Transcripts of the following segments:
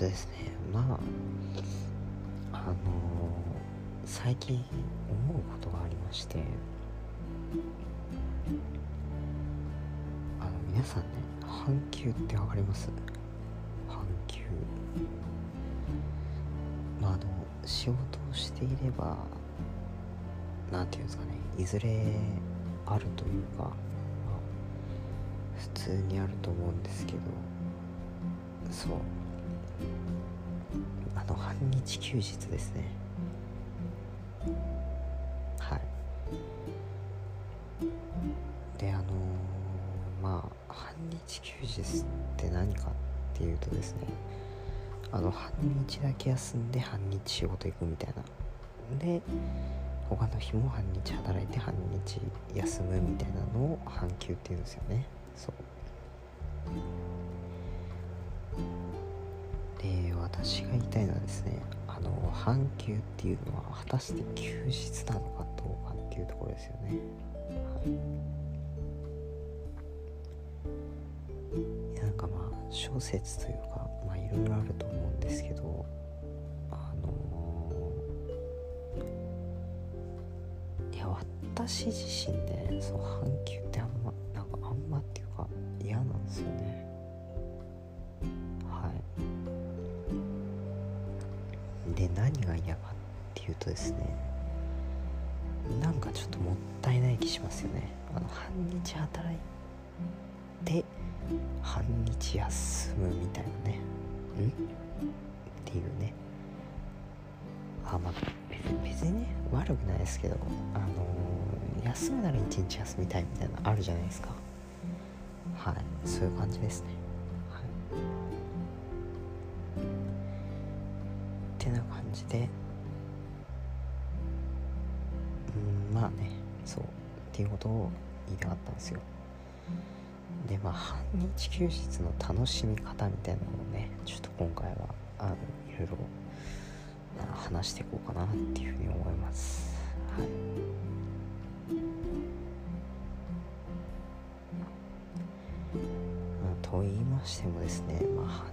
とですね。まああのー、最近思うことがありましてあの皆さんね半球って分かります？半球まああの仕事をしていれば何て言うんですかねいずれあるというか、普通にあると思うんですけどそう。あの半日休日ですね。はい。であのー、まあ半日休日って何かっていうとですねあの半日だけ休んで半日仕事行くみたいな。で他の日も半日働いて半日休むみたいなのを半休っていうんですよね。そう。私が言いたいのはですねあの半休っていうのは果たして休日なのかどうかっていうところですよね。はい。なんかまあ諸説というかまあいろいろあると思うんですけどあのー、いや私自身ねその半休ってあんまなんかあんまっていうか嫌なんですよね。何が嫌かっていうとですねなんかちょっともったいない気しますよね。あの半日働いて半日休むみたいなね。ん？っていうね。あまあ別にね悪くないですけどあのー、休むなら一日休みたいみたいなのあるじゃないですか。はいそういう感じですね。じで。うんまあねそうっていうことを言いたかったんですよ。でまあ半日休日の楽しみ方みたいなのをねちょっと今回はあのいろいろ話していこうかなっていうふうに思います。はい。と言いましてもですね、ま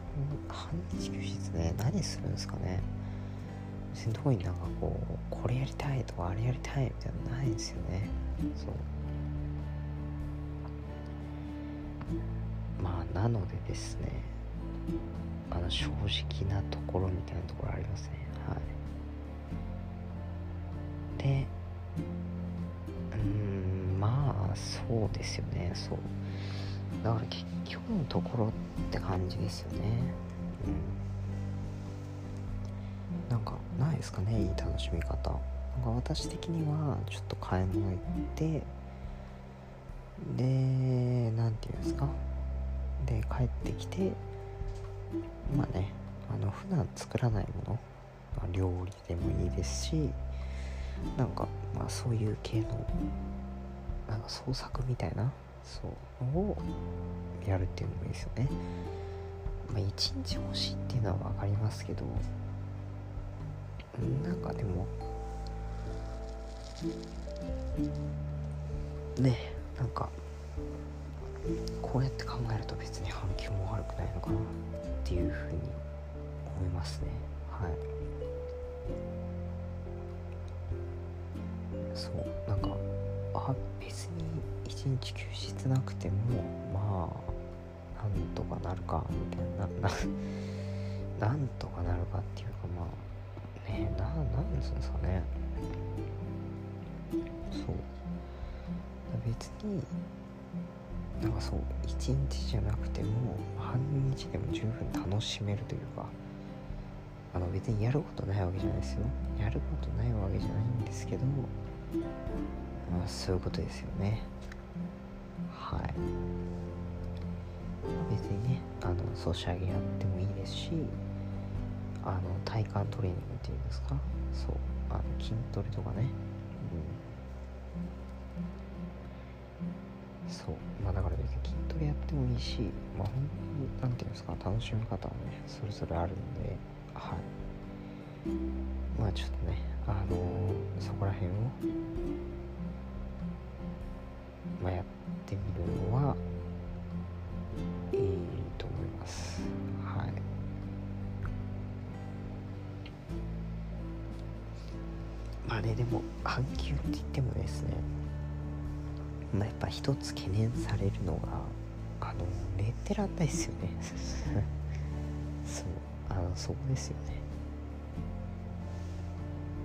あ、半日休日ね何するんですかね。別に特になんかこう。これやりたいとかあれやりたいみたいなのないんですよねそう。まあなのでですねあの正直なところみたいなところありますね。はい。でうんまあそうですよね。そう。だから結局のところって感じですよね。うん。なんかないですかねいい楽しみ方。なんか私的にはちょっと買い物行ってで何て言うんですか？で帰ってきてまあねあの普段作らないもの、まあ、料理でもいいですしなんかまあそういう系のなんか創作みたいなそうをやるっていうのもいいですよね。まあ一日欲しいっていうのは分かりますけどなんかでもねなんかこうやって考えると別に反響も悪くないのかなっていうふうに思いますね。はい。そうなんかあ別に一日休日なくてもまあなんとかなるかみたいなな なんとかなるかっていうかまあね。ななんですかね。そう。別になんかそう一日じゃなくても半日でも十分楽しめるというかあの別にやることないわけじゃないですよ。やることないわけじゃないんですけどまあそういうことですよね。はい。別にねあのソシャゲやってもいいですしあの体幹トレーニングっていうんですか？そうあの筋トレとかね。うん。そうまあだから別に筋トレやってもいいしまあ本当に何て言うんですか？楽しみ方はねそれぞれあるんではい。まあちょっとねあのー、そこら辺をあねでも半休って言ってもですね。まあやっぱ一つ懸念されるのがあの寝てらんないですよね。そうあのそこですよね。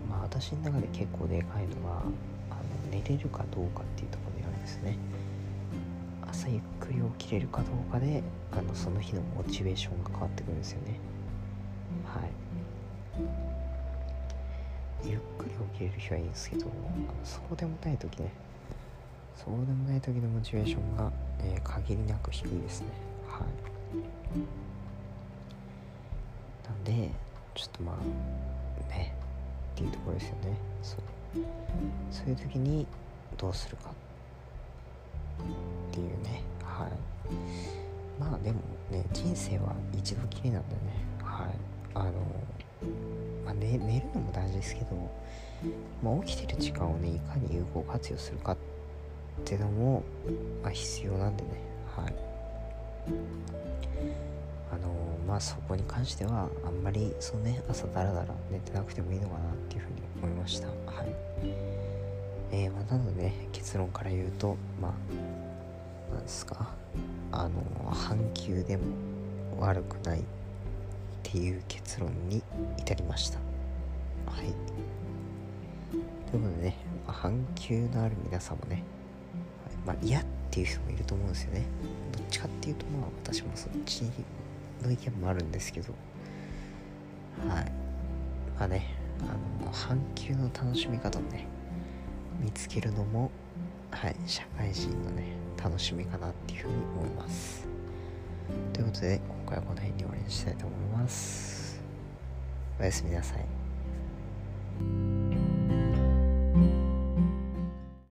まあ私の中で結構でかいのはあの寝れるかどうかっていうところにあるんですね。朝ゆっくり起きれるかどうかであのその日のモチベーションが変わってくるんですよね。はい。ゆっくり起きれる日はいいんですけどそうでもない時ねそうでもない時のモチベーションが、えー、限りなく低いですね。はい。なんでちょっとまあねっていうところですよね。そう。そういう時にどうするかっていうね。はい。まあでもね人生は一度きりなんでね。はい。あのまあ、寝寝るのも大事ですけど、まあ、起きてる時間をねいかに有効活用するかっていうのも、まあ、必要なんでね。はい。あのまあそこに関してはあんまりそうね朝だらだら寝てなくてもいいのかなっていうふうに思いました。はい。えー、まあ、なのでね結論から言うとまあなんですか？あの半休でも悪くないっていう結論に至りました。はい。ということでね、まあ、半休のある皆さんもね、はい、まあ嫌っていう人もいると思うんですよね。どっちかっていうとまあ私もそっちの意見もあるんですけど。はい。まあねあの半休の楽しみ方をね見つけるのもはい社会人のね楽しみかなっていうふうに思います。ということで今回はこの辺に終わりにしたいと思います。おやすみなさい。